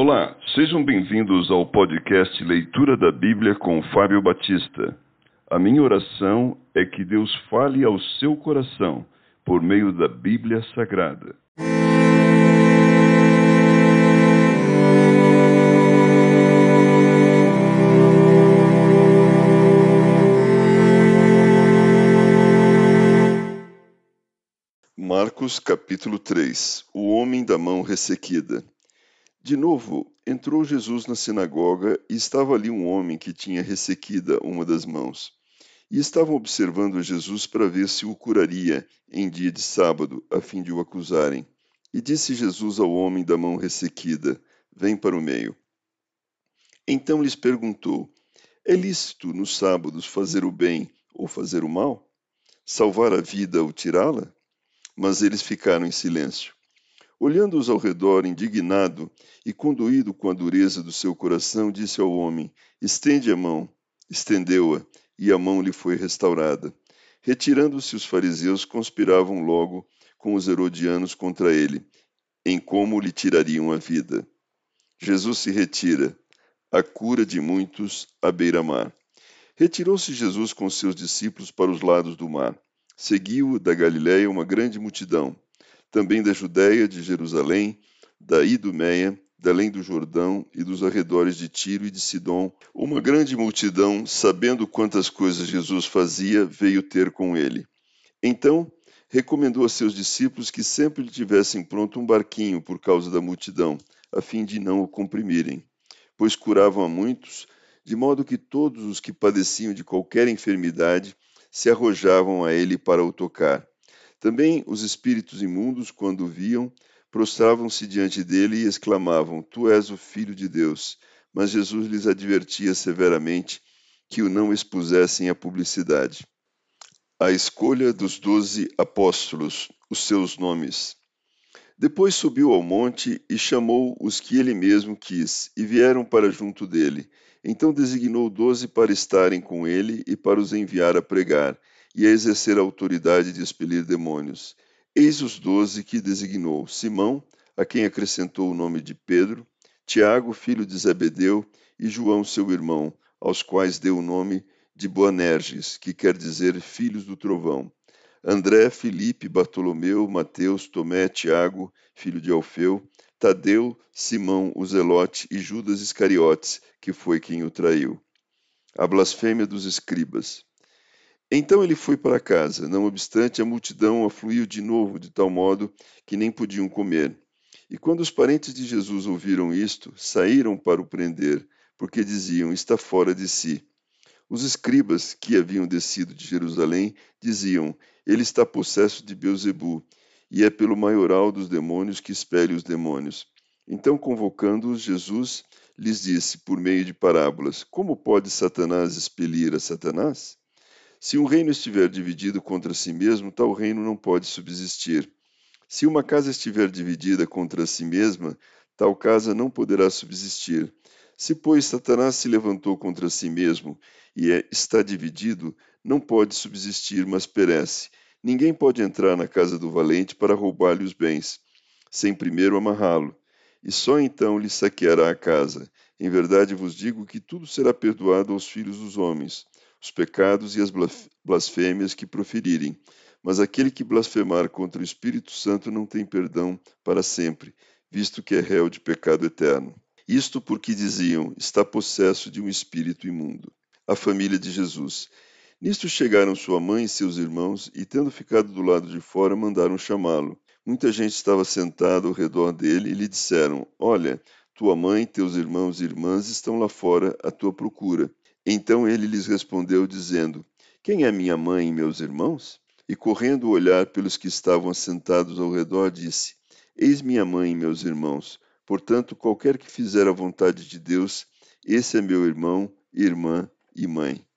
Olá, sejam bem-vindos ao podcast Leitura da Bíblia com Fábio Batista. A minha oração é que Deus fale ao seu coração por meio da Bíblia Sagrada. Marcos capítulo 3 O homem da mão ressequida. De novo, entrou Jesus na sinagoga e estava ali um homem que tinha ressequida uma das mãos. E estavam observando Jesus para ver se o curaria em dia de sábado, a fim de o acusarem. E disse Jesus ao homem da mão ressequida: Vem para o meio. Então lhes perguntou: É lícito nos sábados fazer o bem ou fazer o mal? Salvar a vida ou tirá-la? Mas eles ficaram em silêncio. Olhando-os ao redor, indignado e conduído com a dureza do seu coração, disse ao homem: Estende a mão. Estendeu-a, e a mão lhe foi restaurada. Retirando-se os fariseus, conspiravam logo com os herodianos contra ele, em como lhe tirariam a vida. Jesus se retira, a cura de muitos à beira-mar. Retirou-se Jesus com seus discípulos para os lados do mar. Seguiu da Galiléia uma grande multidão também da Judéia, de Jerusalém, da Idumeia, da além do Jordão e dos arredores de Tiro e de Sidom, uma grande multidão, sabendo quantas coisas Jesus fazia, veio ter com ele. Então, recomendou a seus discípulos que sempre lhe tivessem pronto um barquinho por causa da multidão, a fim de não o comprimirem, pois curavam a muitos, de modo que todos os que padeciam de qualquer enfermidade se arrojavam a ele para o tocar. Também os espíritos imundos, quando o viam, prostravam-se diante dele e exclamavam: Tu és o Filho de Deus. Mas Jesus lhes advertia severamente que o não expusessem à publicidade. A escolha dos doze apóstolos, os seus nomes. Depois subiu ao monte e chamou os que ele mesmo quis, e vieram para junto dele. Então designou doze para estarem com ele e para os enviar a pregar e a exercer a autoridade de expelir demônios. Eis os doze que designou: Simão, a quem acrescentou o nome de Pedro, Tiago, filho de Zebedeu, e João, seu irmão, aos quais deu o nome de Boanerges, que quer dizer filhos do trovão. André, Filipe, Bartolomeu, Mateus, Tomé, Tiago, filho de Alfeu, Tadeu, Simão, o Zelote e Judas Iscariotes, que foi quem o traiu. A blasfêmia dos escribas. Então ele foi para casa, não obstante a multidão afluiu de novo, de tal modo que nem podiam comer. E quando os parentes de Jesus ouviram isto, saíram para o prender, porque diziam: Está fora de si. Os escribas que haviam descido de Jerusalém diziam: Ele está possesso de Beuzebu, e é pelo maioral dos demônios que expele os demônios. Então, convocando-os, Jesus lhes disse, por meio de parábolas: Como pode Satanás expelir a Satanás? Se um reino estiver dividido contra si mesmo, tal reino não pode subsistir. Se uma casa estiver dividida contra si mesma, tal casa não poderá subsistir. Se, pois, Satanás se levantou contra si mesmo e é, está dividido, não pode subsistir, mas perece. Ninguém pode entrar na casa do valente para roubar-lhe os bens, sem primeiro amarrá-lo, e só então lhe saqueará a casa. Em verdade vos digo que tudo será perdoado aos filhos dos homens os pecados e as blasfêmias que proferirem. Mas aquele que blasfemar contra o Espírito Santo não tem perdão para sempre, visto que é réu de pecado eterno. Isto porque diziam: está possesso de um espírito imundo. A família de Jesus. Nisto chegaram sua mãe e seus irmãos, e tendo ficado do lado de fora, mandaram chamá-lo. Muita gente estava sentada ao redor dele e lhe disseram: Olha, tua mãe, teus irmãos e irmãs estão lá fora à tua procura. Então ele lhes respondeu, dizendo: Quem é minha mãe e meus irmãos? E correndo olhar pelos que estavam assentados ao redor, disse: Eis minha mãe e meus irmãos. Portanto, qualquer que fizer a vontade de Deus, esse é meu irmão, irmã e mãe.